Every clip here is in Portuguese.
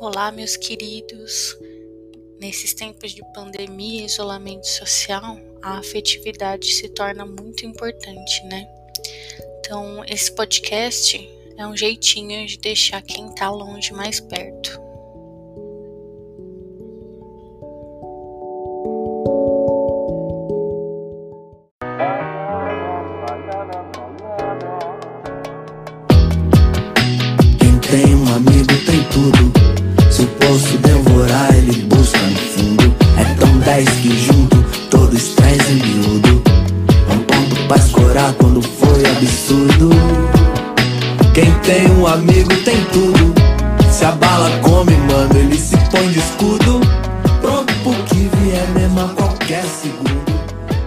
Olá, meus queridos. Nesses tempos de pandemia e isolamento social, a afetividade se torna muito importante, né? Então, esse podcast é um jeitinho de deixar quem tá longe mais perto. Se a bala come, mano, ele se põe de escudo. Pronto pro que vier mesmo a qualquer segundo.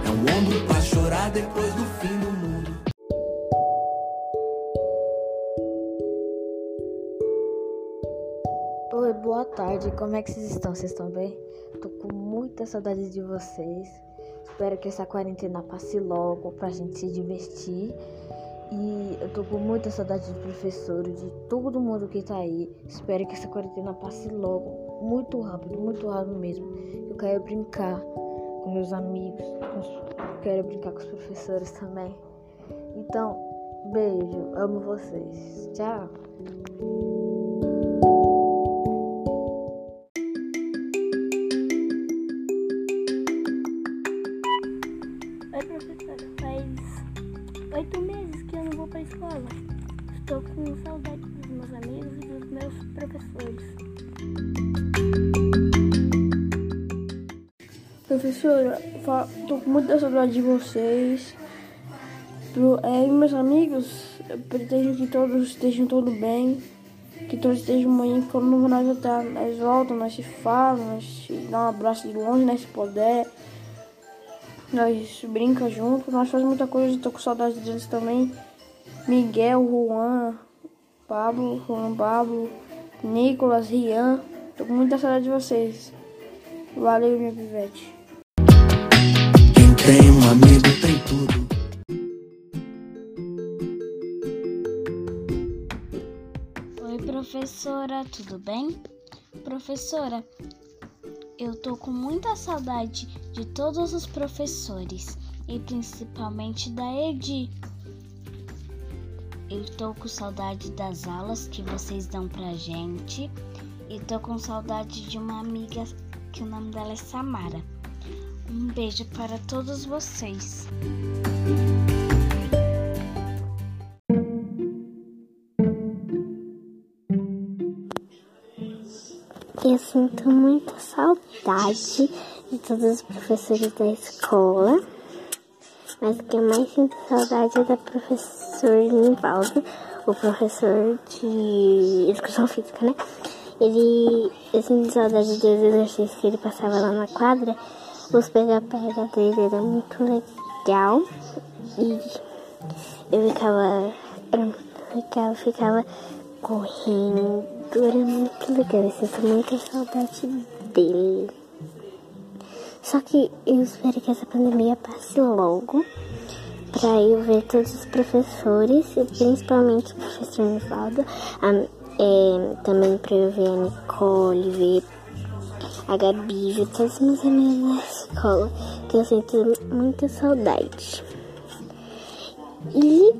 É um ombro pra chorar depois do fim do mundo. Oi, boa tarde. Como é que vocês estão? Vocês estão bem? Tô com muita saudade de vocês. Espero que essa quarentena passe logo pra gente se divertir. E eu tô com muita saudade dos professores, de todo mundo que tá aí. Espero que essa quarentena passe logo, muito rápido, muito rápido mesmo. Eu quero brincar com meus amigos, com quero brincar com os professores também. Então, beijo, amo vocês. Tchau. Oi, professora. Faz oito meses vou pra escola. Estou com saudade dos meus amigos e dos meus professores. Professora, tô com muita saudade de vocês. Pro, é, meus amigos, eu pretendo que todos estejam tudo bem. Que todos estejam bem. Quando nós voltar, nós voltamos, nós se falamos, nós se dá um abraço de longe, né, se puder. Nós brinca junto, nós fazemos muita coisa, tô com saudade deles também. Miguel, Juan, Pablo, Juan Pablo, Nicolas, Rian. Tô com muita saudade de vocês. Valeu, minha pivete. Quem tem um amigo tem tudo. Oi, professora, tudo bem? Professora, eu tô com muita saudade de todos os professores e principalmente da Edi. Eu tô com saudade das aulas que vocês dão pra gente e tô com saudade de uma amiga que o nome dela é Samara. Um beijo para todos vocês. Eu sinto muita saudade de todos os professores da escola. Mas o que eu mais sinto saudade é da professora Nivaldo, o professor de educação física, né? Ele, eu sinto saudade dos exercícios que ele passava lá na quadra. Os pega-pega dele era muito legal. E eu ficava, eu ficava correndo, era muito legal, eu sinto muita saudade dele. Só que eu espero que essa pandemia passe logo pra eu ver todos os professores, principalmente o professor Nivaldo, é, também pra eu ver a Nicole, ver a Gabi, ver todos os meus amigos na escola, que eu sinto muita saudade. E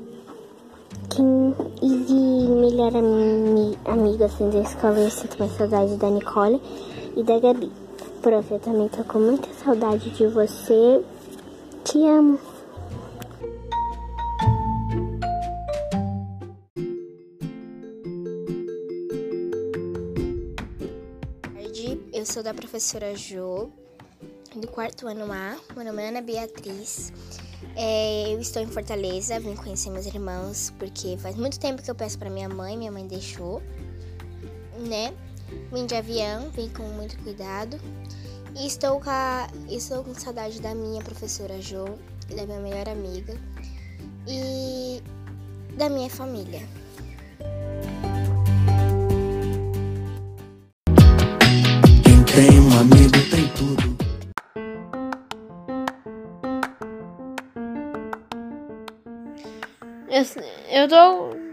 quem e de melhor ami, amiga assim da escola, eu sinto mais saudade da Nicole e da Gabi. Prof, eu também tô com muita saudade de você. Te amo. eu sou da professora Jo, do quarto ano A. Meu nome é Ana Beatriz. É, eu estou em Fortaleza, vim conhecer meus irmãos, porque faz muito tempo que eu peço para minha mãe, minha mãe deixou, né? Vim de avião, vim com muito cuidado. E estou com, a- estou com saudade da minha professora Jo, da minha melhor amiga e da minha família. Quem tem um amigo tem tudo. Eu, eu tô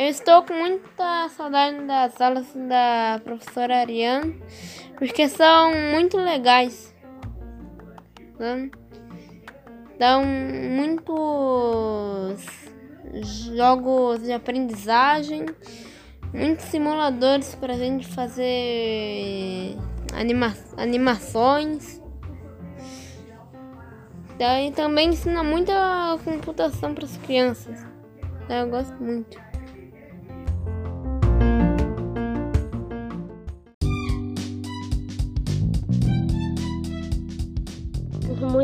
Eu estou com muita saudade das aulas da professora Ariane, porque são muito legais. Né? Dão muitos jogos de aprendizagem, muitos simuladores para a gente fazer anima animações. E também ensina muita computação para as crianças. Eu gosto muito.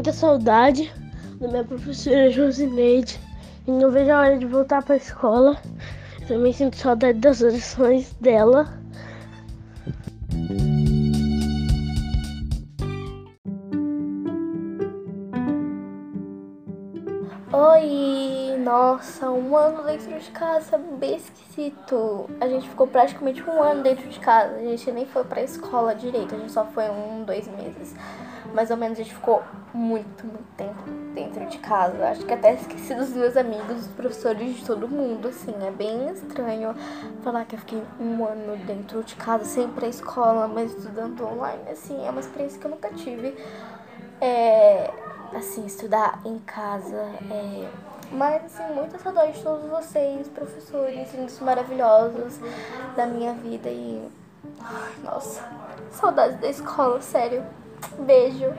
Muita saudade da minha professora Josineide. E não vejo a hora de voltar para a escola. Também sinto saudade das lições dela. Oi! Nossa, um ano dentro de casa, bem esquisito. A gente ficou praticamente um ano dentro de casa. A gente nem foi pra escola direito, a gente só foi um, dois meses mais ou menos a gente ficou muito, muito tempo dentro de casa. Acho que até esqueci dos meus amigos, dos professores, de todo mundo, assim. É bem estranho falar que eu fiquei um ano dentro de casa, sem ir pra escola, mas estudando online, assim. É uma experiência que eu nunca tive. É, assim, estudar em casa. É, mas, assim, muita saudade de todos vocês, professores, lindos, maravilhosos da minha vida e... Ai, nossa, saudades da escola, sério. Beijo.